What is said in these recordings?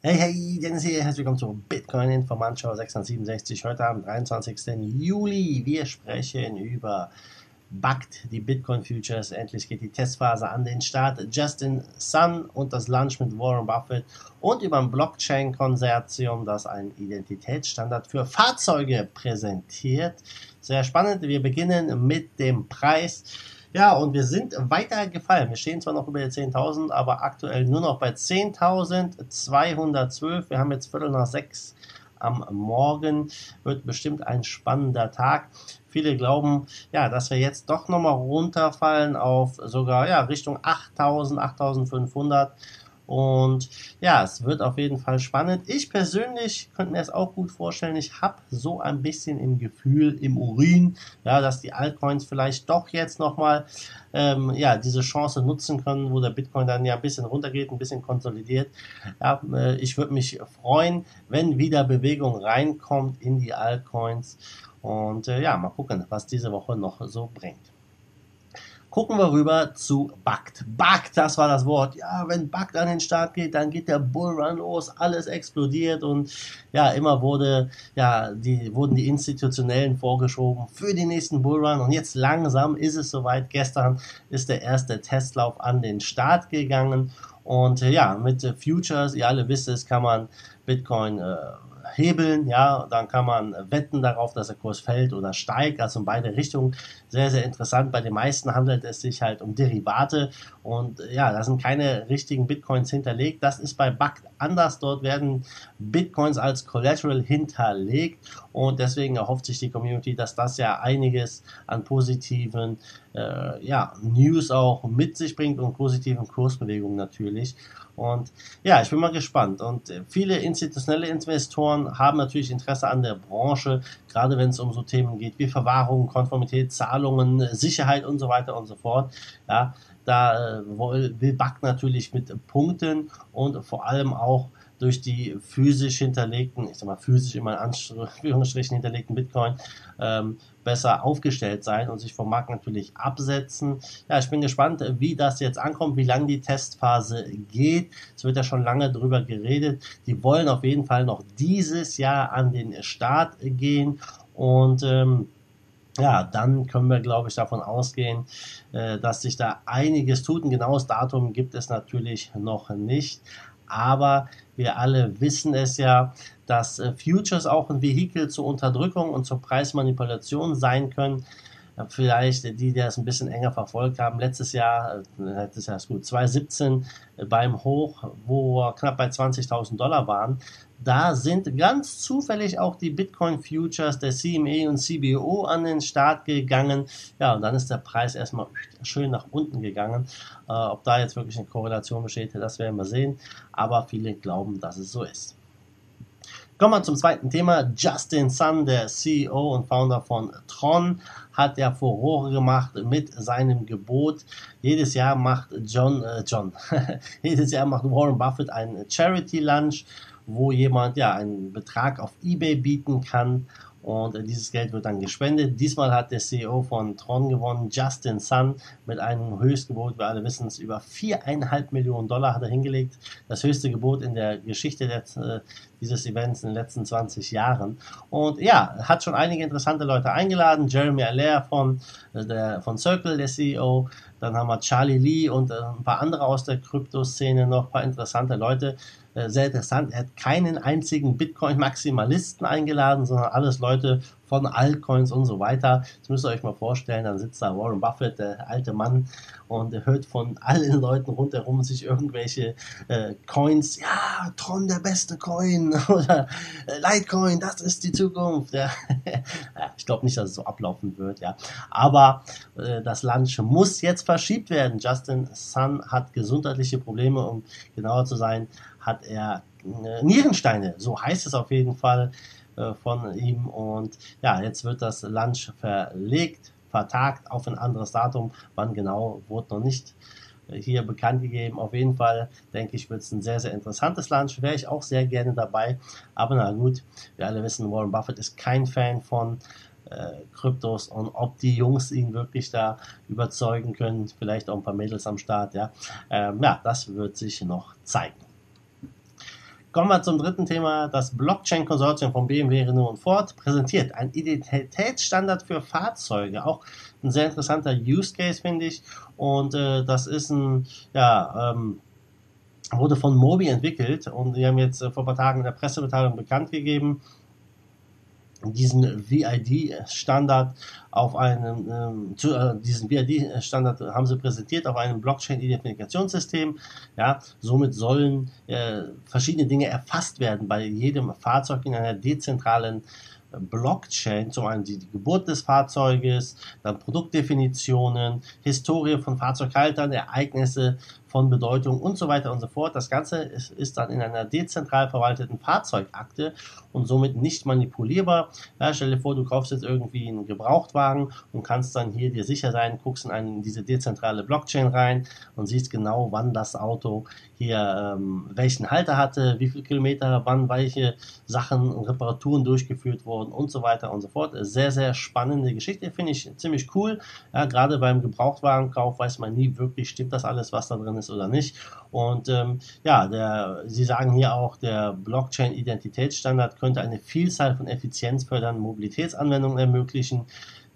Hey, hey, Dennis hier, herzlich willkommen zu Bitcoin Informanschau 667, heute am 23. Juli. Wir sprechen über BACT, die Bitcoin Futures. Endlich geht die Testphase an den Start. Justin Sun und das Lunch mit Warren Buffett und über ein Blockchain-Konsortium, das einen Identitätsstandard für Fahrzeuge präsentiert. Sehr spannend. Wir beginnen mit dem Preis. Ja, und wir sind weiter gefallen. Wir stehen zwar noch über die 10.000, aber aktuell nur noch bei 10.212. Wir haben jetzt Viertel nach sechs am Morgen. Wird bestimmt ein spannender Tag. Viele glauben, ja, dass wir jetzt doch nochmal runterfallen auf sogar ja, Richtung 8.000, 8.500. Und ja, es wird auf jeden Fall spannend. Ich persönlich könnte mir es auch gut vorstellen. Ich habe so ein bisschen im Gefühl, im Urin, ja, dass die Altcoins vielleicht doch jetzt nochmal ähm, ja, diese Chance nutzen können, wo der Bitcoin dann ja ein bisschen runtergeht, ein bisschen konsolidiert. Ja, äh, ich würde mich freuen, wenn wieder Bewegung reinkommt in die Altcoins. Und äh, ja, mal gucken, was diese Woche noch so bringt. Gucken wir rüber zu Backt. Backt, das war das Wort. Ja, wenn Backt an den Start geht, dann geht der Bullrun los, alles explodiert und ja, immer wurde, ja, die, wurden die Institutionellen vorgeschoben für den nächsten Bullrun und jetzt langsam ist es soweit. Gestern ist der erste Testlauf an den Start gegangen und ja, mit Futures, ihr alle wisst es, kann man Bitcoin äh, hebeln, ja, dann kann man wetten darauf, dass der Kurs fällt oder steigt, also in beide Richtungen. Sehr, sehr interessant. Bei den meisten handelt es sich halt um Derivate und ja, da sind keine richtigen Bitcoins hinterlegt. Das ist bei BACT anders. Dort werden Bitcoins als Collateral hinterlegt und deswegen erhofft sich die Community, dass das ja einiges an positiven äh, ja, News auch mit sich bringt und positiven Kursbewegungen natürlich. Und ja, ich bin mal gespannt. Und viele institutionelle Investoren haben natürlich Interesse an der Branche, gerade wenn es um so Themen geht wie Verwahrung, Konformität, Zahlungen, Sicherheit und so weiter und so fort. Ja, da äh, will BAC natürlich mit Punkten und vor allem auch durch die physisch hinterlegten, ich sag mal physisch immer in Anführungsstrichen hinterlegten Bitcoin ähm, besser aufgestellt sein und sich vom Markt natürlich absetzen. Ja, ich bin gespannt, wie das jetzt ankommt, wie lange die Testphase geht. Es wird ja schon lange drüber geredet. Die wollen auf jeden Fall noch dieses Jahr an den Start gehen und ähm, ja, dann können wir, glaube ich, davon ausgehen, äh, dass sich da einiges tut. Ein genaues Datum gibt es natürlich noch nicht aber wir alle wissen es ja, dass äh, Futures auch ein Vehikel zur Unterdrückung und zur Preismanipulation sein können. Vielleicht die, die das ein bisschen enger verfolgt haben, letztes Jahr, äh, letztes Jahr ist gut, 2017 äh, beim Hoch, wo wir knapp bei 20.000 Dollar waren, da sind ganz zufällig auch die Bitcoin Futures der CME und CBO an den Start gegangen. Ja, und dann ist der Preis erstmal schön nach unten gegangen. Äh, ob da jetzt wirklich eine Korrelation besteht, das werden wir sehen. Aber viele glauben, dass es so ist. Kommen wir zum zweiten Thema. Justin Sun, der CEO und Founder von Tron, hat ja Furore gemacht mit seinem Gebot. Jedes Jahr macht John, äh John, jedes Jahr macht Warren Buffett einen Charity Lunch wo jemand ja einen Betrag auf eBay bieten kann und äh, dieses Geld wird dann gespendet. Diesmal hat der CEO von Tron gewonnen, Justin Sun, mit einem Höchstgebot, wir alle wissen es, über viereinhalb Millionen Dollar hat er hingelegt. Das höchste Gebot in der Geschichte der, äh, dieses Events in den letzten 20 Jahren. Und ja, hat schon einige interessante Leute eingeladen. Jeremy Allaire von, äh, der, von Circle, der CEO. Dann haben wir Charlie Lee und ein paar andere aus der Kryptoszene noch, ein paar interessante Leute. Äh, sehr interessant. Er hat keinen einzigen Bitcoin-Maximalisten eingeladen, sondern alles Leute von Altcoins und so weiter. Das müsst ihr euch mal vorstellen. Dann sitzt da Warren Buffett, der alte Mann, und hört von allen Leuten rundherum sich irgendwelche äh, Coins, ja, Tron der beste Coin oder äh, Litecoin, das ist die Zukunft. Ja. ich glaube nicht, dass es so ablaufen wird, ja. Aber äh, das Lunch muss jetzt verschiebt werden. Justin Sun hat gesundheitliche Probleme, um genauer zu sein, hat er äh, Nierensteine, so heißt es auf jeden Fall äh, von ihm. Und ja, jetzt wird das Lunch verlegt, vertagt auf ein anderes Datum. Wann genau, wurde noch nicht äh, hier bekannt gegeben. Auf jeden Fall denke ich, wird es ein sehr, sehr interessantes Lunch. Wäre ich auch sehr gerne dabei. Aber na gut, wir alle wissen, Warren Buffett ist kein Fan von äh, Kryptos und ob die Jungs ihn wirklich da überzeugen können. Vielleicht auch ein paar Mädels am Start. Ja, ähm, ja das wird sich noch zeigen. Kommen wir zum dritten Thema. Das Blockchain-Konsortium von BMW, Renault und Ford präsentiert einen Identitätsstandard für Fahrzeuge. Auch ein sehr interessanter Use Case, finde ich. Und äh, das ist ein, ja, ähm, wurde von Mobi entwickelt und die haben jetzt äh, vor ein paar Tagen in der Pressemitteilung bekannt gegeben, diesen VID-Standard auf einem, ähm, zu, äh, diesen VID-Standard haben sie präsentiert auf einem Blockchain-Identifikationssystem. Ja, somit sollen äh, verschiedene Dinge erfasst werden bei jedem Fahrzeug in einer dezentralen Blockchain, zum einen die, die, Geburt des Fahrzeuges, dann Produktdefinitionen, Historie von Fahrzeughaltern, Ereignisse von Bedeutung und so weiter und so fort. Das Ganze ist, ist dann in einer dezentral verwalteten Fahrzeugakte und somit nicht manipulierbar. Ja, stell dir vor, du kaufst jetzt irgendwie einen Gebrauchtwagen und kannst dann hier dir sicher sein, guckst in, eine, in diese dezentrale Blockchain rein und siehst genau, wann das Auto hier ähm, welchen Halter hatte, wie viele Kilometer, wann welche Sachen und Reparaturen durchgeführt wurden und so weiter und so fort. Sehr, sehr spannende Geschichte, finde ich ziemlich cool. Ja, gerade beim Gebrauchtwagenkauf weiß man nie wirklich, stimmt das alles, was da drin ist oder nicht. Und ähm, ja, der, Sie sagen hier auch, der Blockchain-Identitätsstandard könnte eine Vielzahl von effizienzfördernden Mobilitätsanwendungen ermöglichen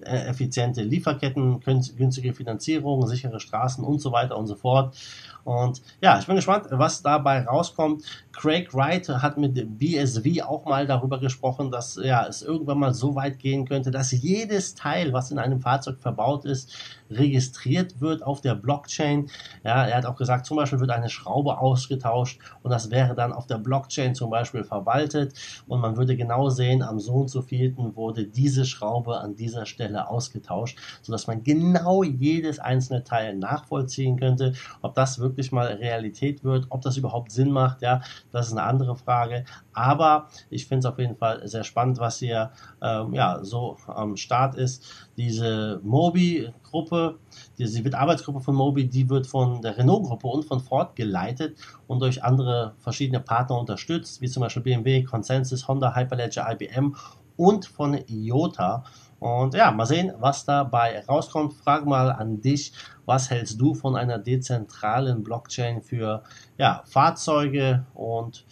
äh, effiziente Lieferketten, günstige Finanzierung, sichere Straßen und so weiter und so fort. Und ja, ich bin gespannt, was dabei rauskommt. Craig Wright hat mit BSV auch mal darüber gesprochen, dass ja, es irgendwann mal so weit gehen könnte, dass jedes Teil, was in einem Fahrzeug verbaut ist, registriert wird auf der Blockchain. Ja, er hat auch gesagt, zum Beispiel wird eine Schraube ausgetauscht und das wäre dann auf der Blockchain zum Beispiel verwaltet und man würde genau sehen, am so und so vielten wurde diese Schraube an dieser Stelle ausgetauscht, sodass man genau jedes einzelne Teil nachvollziehen könnte, ob das wirklich mal Realität wird, ob das überhaupt Sinn macht, ja, das ist eine andere Frage. Aber ich finde es auf jeden Fall sehr spannend, was hier ähm, ja, so am Start ist. Diese Mobi-Gruppe, diese wird Arbeitsgruppe von Mobi, die wird von der Renault-Gruppe und von Ford geleitet und durch andere verschiedene Partner unterstützt, wie zum Beispiel BMW, Consensus, Honda, Hyperledger, IBM und von IOTA. Und ja, mal sehen, was dabei rauskommt. Frag mal an dich, was hältst du von einer dezentralen Blockchain für ja, Fahrzeuge und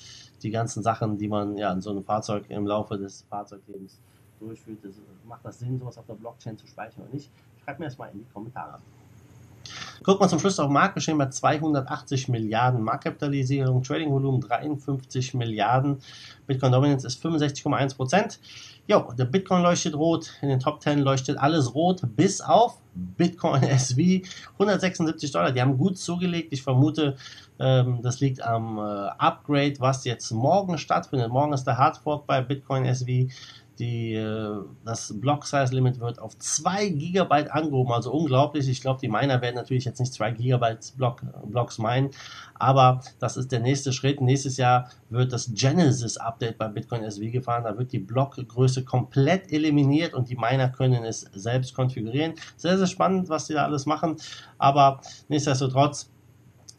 die ganzen Sachen, die man ja in so einem Fahrzeug im Laufe des Fahrzeuglebens durchführt. Das, macht das Sinn, sowas auf der Blockchain zu speichern oder nicht? Schreib mir das mal in die Kommentare. Gucken wir zum Schluss auf Marktgeschehen bei 280 Milliarden Marktkapitalisierung, Tradingvolumen 53 Milliarden, Bitcoin Dominance ist 65,1 Prozent. Jo, der Bitcoin leuchtet rot, in den Top 10 leuchtet alles rot, bis auf Bitcoin SV 176 Dollar. Die haben gut zugelegt. Ich vermute, ähm, das liegt am äh, Upgrade, was jetzt morgen stattfindet. Morgen ist der Hardfork bei Bitcoin SV die, äh, das Block Size Limit wird auf 2 GB angehoben, also unglaublich. Ich glaube, die Miner werden natürlich jetzt nicht 2 GB Block, Blocks meinen, aber das ist der nächste Schritt. Nächstes Jahr wird das Genesis Update bei Bitcoin SV gefahren. Da wird die Blockgröße komplett eliminiert und die Miner können es selbst konfigurieren. Sehr, sehr spannend, was die da alles machen, aber nichtsdestotrotz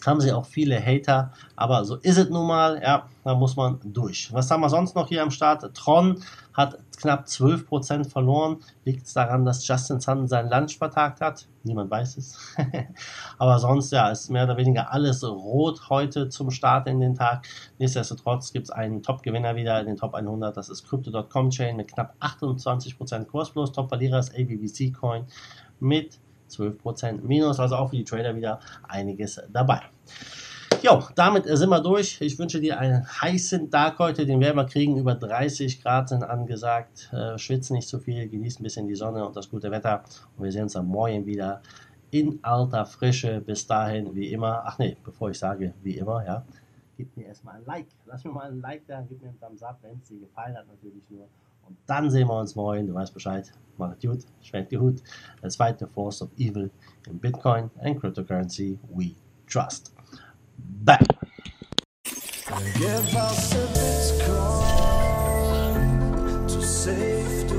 haben sie auch viele Hater, aber so ist es nun mal, ja, da muss man durch. Was haben wir sonst noch hier am Start? Tron hat knapp 12% verloren. Liegt es daran, dass Justin Sun seinen Lunch vertagt hat? Niemand weiß es. aber sonst, ja, ist mehr oder weniger alles rot heute zum Start in den Tag. Nichtsdestotrotz gibt es einen Top-Gewinner wieder in den Top 100. Das ist Crypto.com Chain mit knapp 28% Kursplus. Top-Verlierer ist ABBC Coin mit 12% Minus, also auch für die Trader wieder einiges dabei. Jo, damit sind wir durch. Ich wünsche dir einen heißen Tag heute. Den werden wir kriegen. Über 30 Grad sind angesagt. Äh, schwitzen nicht zu viel, genießt ein bisschen die Sonne und das gute Wetter. Und wir sehen uns am Morgen wieder in alter Frische. Bis dahin, wie immer. Ach nee, bevor ich sage, wie immer, ja. Gib mir erstmal ein Like. Lass mir mal ein Like da, gib mir einen Thumbs up, wenn es dir gefallen hat, natürlich nur. Dann sehen wir uns morgen. Du weißt Bescheid. Macht gut, schwenkt die Hut. Let's the force of evil in Bitcoin and cryptocurrency we trust. Bye. Give us a Bitcoin to save